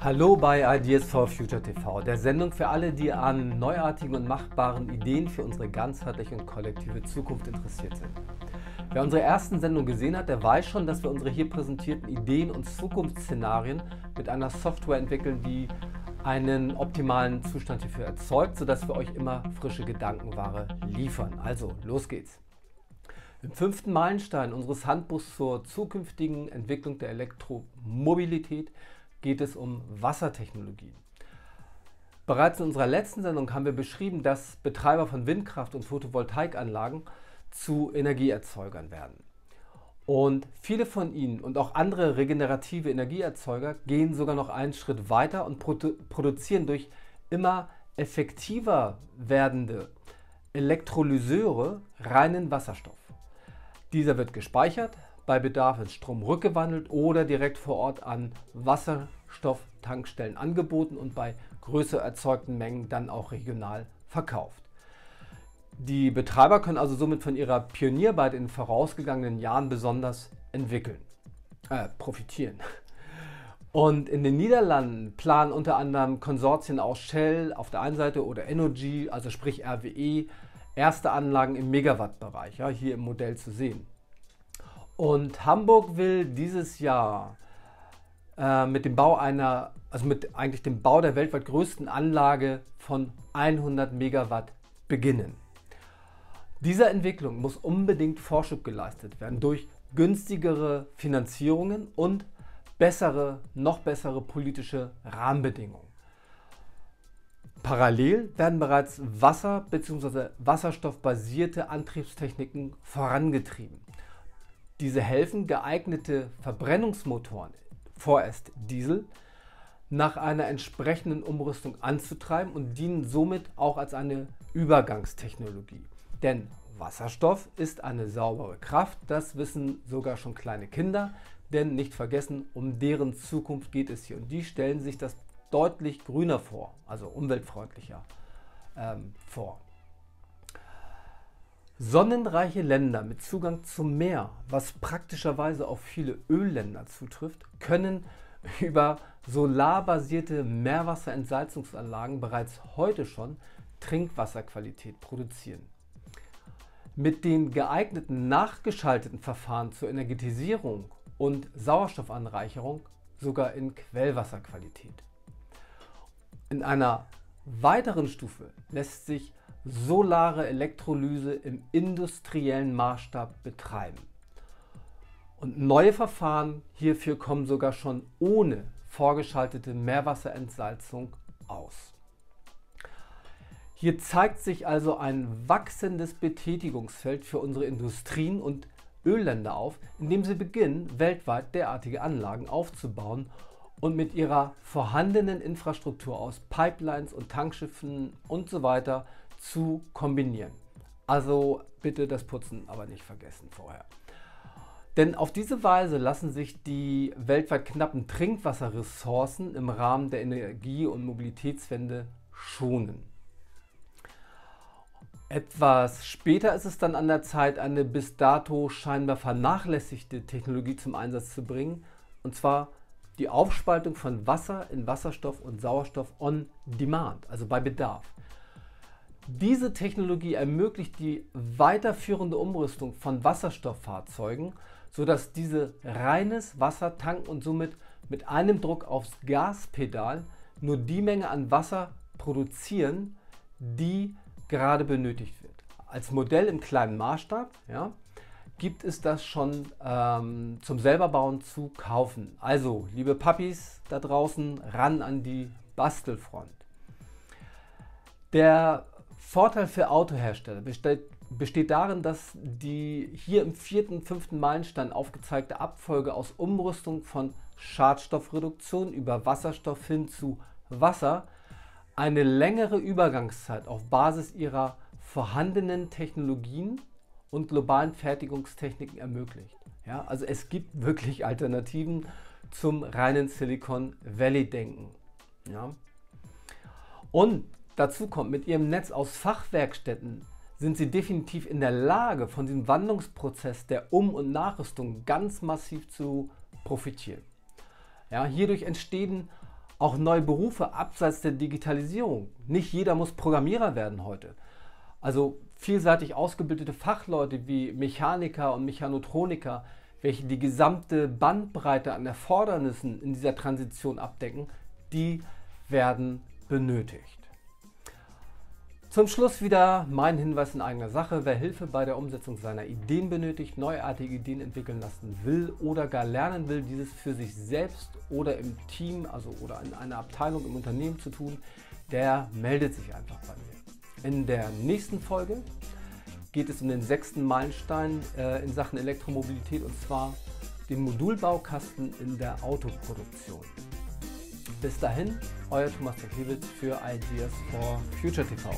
Hallo bei Ideas for Future TV, der Sendung für alle, die an neuartigen und machbaren Ideen für unsere ganzheitliche und kollektive Zukunft interessiert sind. Wer unsere ersten Sendungen gesehen hat, der weiß schon, dass wir unsere hier präsentierten Ideen und Zukunftsszenarien mit einer Software entwickeln, die einen optimalen Zustand hierfür erzeugt, sodass wir euch immer frische Gedankenware liefern. Also, los geht's. Im fünften Meilenstein unseres Handbuchs zur zukünftigen Entwicklung der Elektromobilität geht es um Wassertechnologien. Bereits in unserer letzten Sendung haben wir beschrieben, dass Betreiber von Windkraft- und Photovoltaikanlagen zu Energieerzeugern werden. Und viele von ihnen und auch andere regenerative Energieerzeuger gehen sogar noch einen Schritt weiter und produ produzieren durch immer effektiver werdende Elektrolyseure reinen Wasserstoff. Dieser wird gespeichert, bei Bedarf in Strom rückgewandelt oder direkt vor Ort an Wasserstofftankstellen angeboten und bei größer erzeugten Mengen dann auch regional verkauft. Die Betreiber können also somit von ihrer Pionierarbeit in den vorausgegangenen Jahren besonders entwickeln, äh, profitieren. Und in den Niederlanden planen unter anderem Konsortien aus Shell auf der einen Seite oder Energy, also sprich RWE, erste Anlagen im Megawattbereich, ja, hier im Modell zu sehen. Und Hamburg will dieses Jahr äh, mit dem Bau einer, also mit eigentlich dem Bau der weltweit größten Anlage von 100 Megawatt beginnen. Dieser Entwicklung muss unbedingt Vorschub geleistet werden durch günstigere Finanzierungen und bessere, noch bessere politische Rahmenbedingungen. Parallel werden bereits Wasser- bzw. wasserstoffbasierte Antriebstechniken vorangetrieben. Diese helfen, geeignete Verbrennungsmotoren, vorerst Diesel, nach einer entsprechenden Umrüstung anzutreiben und dienen somit auch als eine Übergangstechnologie. Denn Wasserstoff ist eine saubere Kraft, das wissen sogar schon kleine Kinder, denn nicht vergessen, um deren Zukunft geht es hier und die stellen sich das deutlich grüner vor, also umweltfreundlicher ähm, vor. Sonnenreiche Länder mit Zugang zum Meer, was praktischerweise auf viele Ölländer zutrifft, können über solarbasierte Meerwasserentsalzungsanlagen bereits heute schon Trinkwasserqualität produzieren. Mit den geeigneten nachgeschalteten Verfahren zur Energetisierung und Sauerstoffanreicherung sogar in Quellwasserqualität. In einer weiteren Stufe lässt sich solare Elektrolyse im industriellen Maßstab betreiben. Und neue Verfahren hierfür kommen sogar schon ohne vorgeschaltete Meerwasserentsalzung aus. Hier zeigt sich also ein wachsendes Betätigungsfeld für unsere Industrien und Ölländer auf, indem sie beginnen, weltweit derartige Anlagen aufzubauen und mit ihrer vorhandenen Infrastruktur aus Pipelines und Tankschiffen und so zu kombinieren. Also bitte das Putzen aber nicht vergessen vorher. Denn auf diese Weise lassen sich die weltweit knappen Trinkwasserressourcen im Rahmen der Energie- und Mobilitätswende schonen. Etwas später ist es dann an der Zeit, eine bis dato scheinbar vernachlässigte Technologie zum Einsatz zu bringen, und zwar die Aufspaltung von Wasser in Wasserstoff und Sauerstoff on Demand, also bei Bedarf. Diese Technologie ermöglicht die weiterführende Umrüstung von Wasserstofffahrzeugen, sodass diese reines Wasser tanken und somit mit einem Druck aufs Gaspedal nur die Menge an Wasser produzieren, die gerade benötigt wird. Als Modell im kleinen Maßstab ja, gibt es das schon ähm, zum selberbauen zu kaufen. Also, liebe Papis da draußen, ran an die Bastelfront. Der Vorteil für Autohersteller besteht, besteht darin, dass die hier im vierten, fünften Meilenstein aufgezeigte Abfolge aus Umrüstung von Schadstoffreduktion über Wasserstoff hin zu Wasser eine längere Übergangszeit auf Basis ihrer vorhandenen Technologien und globalen Fertigungstechniken ermöglicht. Ja, also es gibt wirklich Alternativen zum reinen Silicon Valley Denken. Ja. Und Dazu kommt, mit ihrem Netz aus Fachwerkstätten sind sie definitiv in der Lage, von diesem Wandlungsprozess der Um- und Nachrüstung ganz massiv zu profitieren. Ja, hierdurch entstehen Auch neue Berufe abseits der Digitalisierung. Nicht jeder muss Programmierer werden heute. Also vielseitig ausgebildete Fachleute wie Mechaniker und Mechanotroniker, welche die gesamte Bandbreite an Erfordernissen in dieser Transition abdecken, die werden benötigt. Zum Schluss wieder mein Hinweis in eigener Sache. Wer Hilfe bei der Umsetzung seiner Ideen benötigt, neuartige Ideen entwickeln lassen will oder gar lernen will, dieses für sich selbst oder im Team, also oder in einer Abteilung im Unternehmen zu tun, der meldet sich einfach bei mir. In der nächsten Folge geht es um den sechsten Meilenstein äh, in Sachen Elektromobilität und zwar den Modulbaukasten in der Autoproduktion. Bis dahin, euer Thomas Dekiewicz für Ideas for Future TV.